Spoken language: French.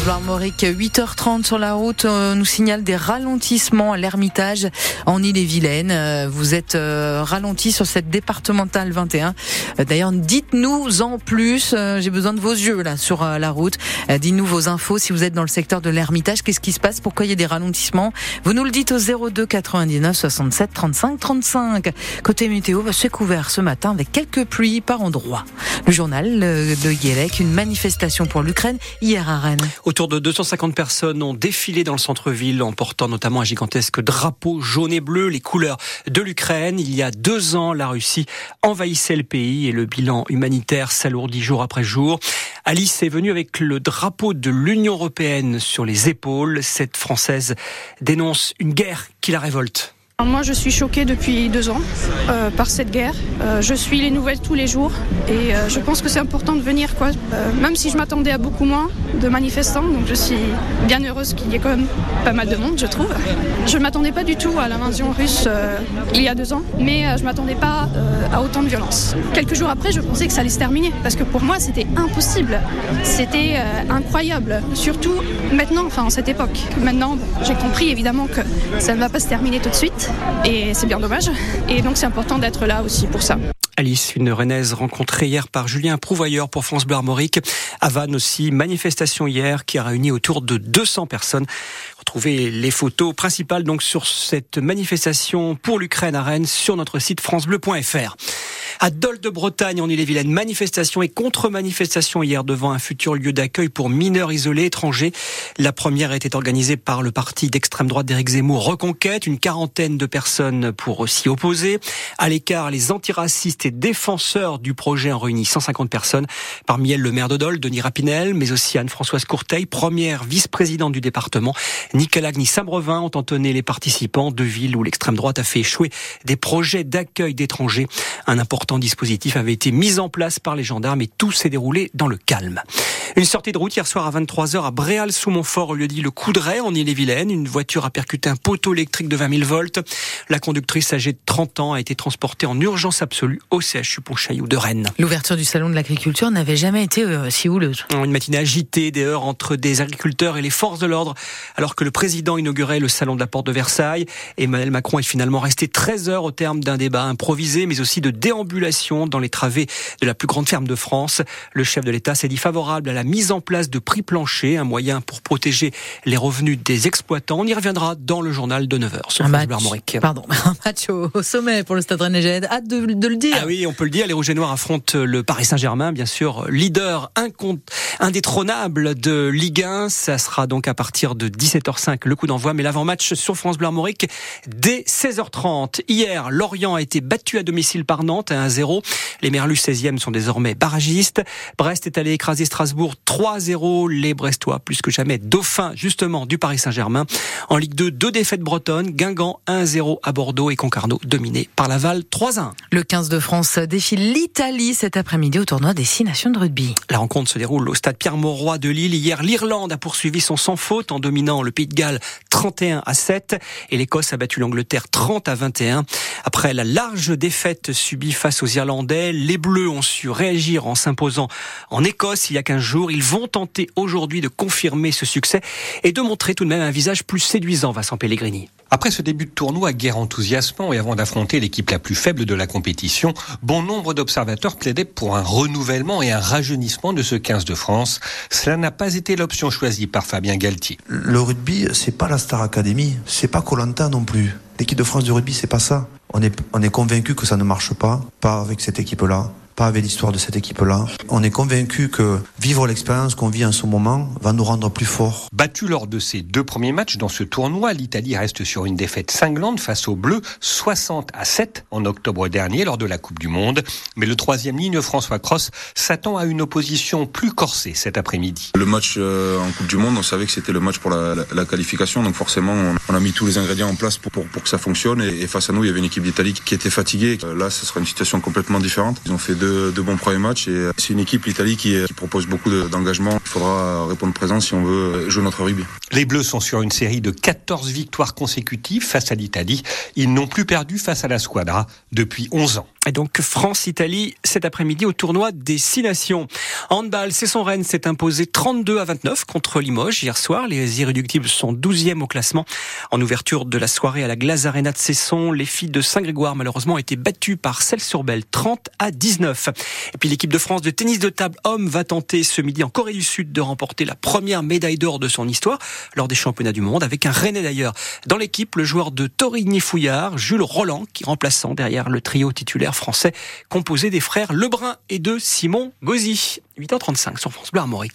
France Armorique, 8h30 sur la route, euh, nous signale des ralentissements à l'Ermitage en Ille-et-Vilaine. Euh, vous êtes euh, ralenti sur cette départementale 21. D'ailleurs, dites-nous en plus, j'ai besoin de vos yeux là sur la route. Dites-nous vos infos si vous êtes dans le secteur de l'Ermitage. Qu'est-ce qui se passe? Pourquoi il y a des ralentissements? Vous nous le dites au 02 99 67 35 35. Côté météo, bah, c'est couvert ce matin avec quelques pluies par endroits. Le journal de Guélec, une manifestation pour l'Ukraine hier à Rennes. Autour de 250 personnes ont défilé dans le centre-ville en portant notamment un gigantesque drapeau jaune et bleu, les couleurs de l'Ukraine. Il y a deux ans, la Russie envahissait le pays et le bilan humanitaire s'alourdit jour après jour. Alice est venue avec le drapeau de l'Union européenne sur les épaules. Cette Française dénonce une guerre qui la révolte. Moi, je suis choquée depuis deux ans euh, par cette guerre. Euh, je suis les nouvelles tous les jours et euh, je pense que c'est important de venir, quoi. même si je m'attendais à beaucoup moins de manifestants, donc je suis bien heureuse qu'il y ait quand même pas mal de monde, je trouve. Je ne m'attendais pas du tout à l'invasion russe il y a deux ans, mais je ne m'attendais pas à autant de violence. Quelques jours après, je pensais que ça allait se terminer parce que pour moi, c'était impossible. C'était incroyable, surtout maintenant, enfin en cette époque. Maintenant, j'ai compris évidemment que ça ne va pas se terminer tout de suite. Et c'est bien dommage. Et donc c'est important d'être là aussi pour ça. Alice, une Rennaise rencontrée hier par Julien Prouvailleur pour France Bleu Armorique. À Vannes aussi, manifestation hier qui a réuni autour de 200 personnes. Retrouvez les photos principales donc sur cette manifestation pour l'Ukraine à Rennes sur notre site francebleu.fr. À Dole de Bretagne, en Ille-et-Vilaine, manifestation et contre-manifestation hier devant un futur lieu d'accueil pour mineurs isolés étrangers. La première était organisée par le parti d'extrême droite d'Éric Zemmour, Reconquête, une quarantaine de personnes pour s'y opposer. À l'écart, les antiracistes et défenseurs du projet ont réuni 150 personnes, parmi elles le maire de Dole, Denis Rapinel, mais aussi Anne-Françoise Courteil, première vice-présidente du département. Nicolas Agni Sambrevin ont entonné les participants de villes où l'extrême droite a fait échouer des projets d'accueil d'étrangers. Un important dispositif avait été mis en place par les gendarmes et tout s'est déroulé dans le calme. Une sortie de route hier soir à 23h à Bréal-sous-Montfort, au lieu dit le Coudray, en Ille-et-Vilaine. Une voiture a percuté un poteau électrique de 20 000 volts. La conductrice âgée de 30 ans a été transportée en urgence absolue au CHU Pontchaillou de Rennes. L'ouverture du salon de l'agriculture n'avait jamais été euh, si houleuse. Une matinée agitée, des heures entre des agriculteurs et les forces de l'ordre, alors que le président inaugurait le salon de la porte de Versailles. Emmanuel Macron est finalement resté 13 heures au terme d'un débat improvisé, mais aussi de déambulation dans les travées de la plus grande ferme de France. Le chef de l'État s'est dit favorable à la mise en place de prix planchers, un moyen pour protéger les revenus des exploitants. On y reviendra dans le journal de 9h sur un match, Pardon, un match au, sommet pour le Stade Rennais. Hâte de, le dire. Ah oui, on peut le dire. Les Rouges et Noirs affrontent le Paris Saint-Germain, bien sûr, leader indétrônable de Ligue 1. Ça sera donc à partir de 17h05 le coup d'envoi, mais l'avant-match sur France Bleu Armorique dès 16h30. Hier, Lorient a été battu à domicile par Nantes à 1-0. Les Merlus 16e sont désormais barragistes. Brest est allé écraser Strasbourg 3-0. Les Brestois, plus que jamais, dauphins justement du Paris Saint-Germain. En Ligue 2, deux défaites bretonnes. Guingamp 1-0 à Bordeaux et Concarneau dominé par Laval 3-1. Le 15 de France défile l'Italie cet après-midi au tournoi des six nations de rugby. La rencontre se déroule au stade Pierre-Mauroy de Lille. Hier, l'Irlande a poursuivi son sans faute en dominant le Pays de Galles 31 à 7 et l'Écosse a battu l'Angleterre 30 à 21. Après la large défaite subie face aux Irlandais, les Bleus ont su réagir en s'imposant en Écosse il y a 15 jours. Ils vont tenter aujourd'hui de confirmer ce succès et de montrer tout de même un visage plus séduisant, Vincent Pellegrini. Après ce début de tournoi guerre enthousiasmant et avant d'affronter l'équipe la plus faible de la compétition, bon nombre d'observateurs plaidaient pour un renouvellement et un rajeunissement de ce 15 de France. Cela n'a pas été l'option choisie par Fabien Galtier. Le rugby, c'est pas la Star Academy, c'est pas Colanta non plus. L'équipe de France du rugby, c'est pas ça. On est, on est convaincu que ça ne marche pas, pas avec cette équipe-là pas avec l'histoire de cette équipe-là. On est convaincu que vivre l'expérience qu'on vit en ce moment va nous rendre plus forts. Battu lors de ses deux premiers matchs dans ce tournoi, l'Italie reste sur une défaite cinglante face aux Bleus, 60 à 7 en octobre dernier lors de la Coupe du Monde. Mais le troisième ligne, François Cross, s'attend à une opposition plus corsée cet après-midi. Le match euh, en Coupe du Monde, on savait que c'était le match pour la, la, qualification, donc forcément on, a mis tous les ingrédients en place pour, pour, pour que ça fonctionne. Et, et, face à nous, il y avait une équipe d'Italie qui était fatiguée. Là, ce sera une situation complètement différente. Ils ont fait deux de, bons premiers matchs et c'est une équipe, l'Italie, qui, qui, propose beaucoup d'engagement. Il faudra répondre présent si on veut jouer notre rugby. Les Bleus sont sur une série de 14 victoires consécutives face à l'Italie. Ils n'ont plus perdu face à la Squadra depuis 11 ans. Et donc France-Italie cet après-midi au tournoi des Six Nations. Handball, c'est son Rennes s'est imposé 32 à 29 contre Limoges hier soir. Les irréductibles sont 12e au classement. En ouverture de la soirée à la Glace Arena de Cesson, les filles de Saint-Grégoire malheureusement ont été battues par Celles-sur-Belle 30 à 19. Et puis l'équipe de France de tennis de table homme va tenter ce midi en Corée du Sud de remporter la première médaille d'or de son histoire lors des championnats du monde avec un Rennais d'ailleurs. Dans l'équipe, le joueur de Torigny-Fouillard, Jules Roland, qui remplaçant derrière le trio titulaire français composé des frères Lebrun et de Simon Gauzy. 8h35 sur France Bleu Armorique.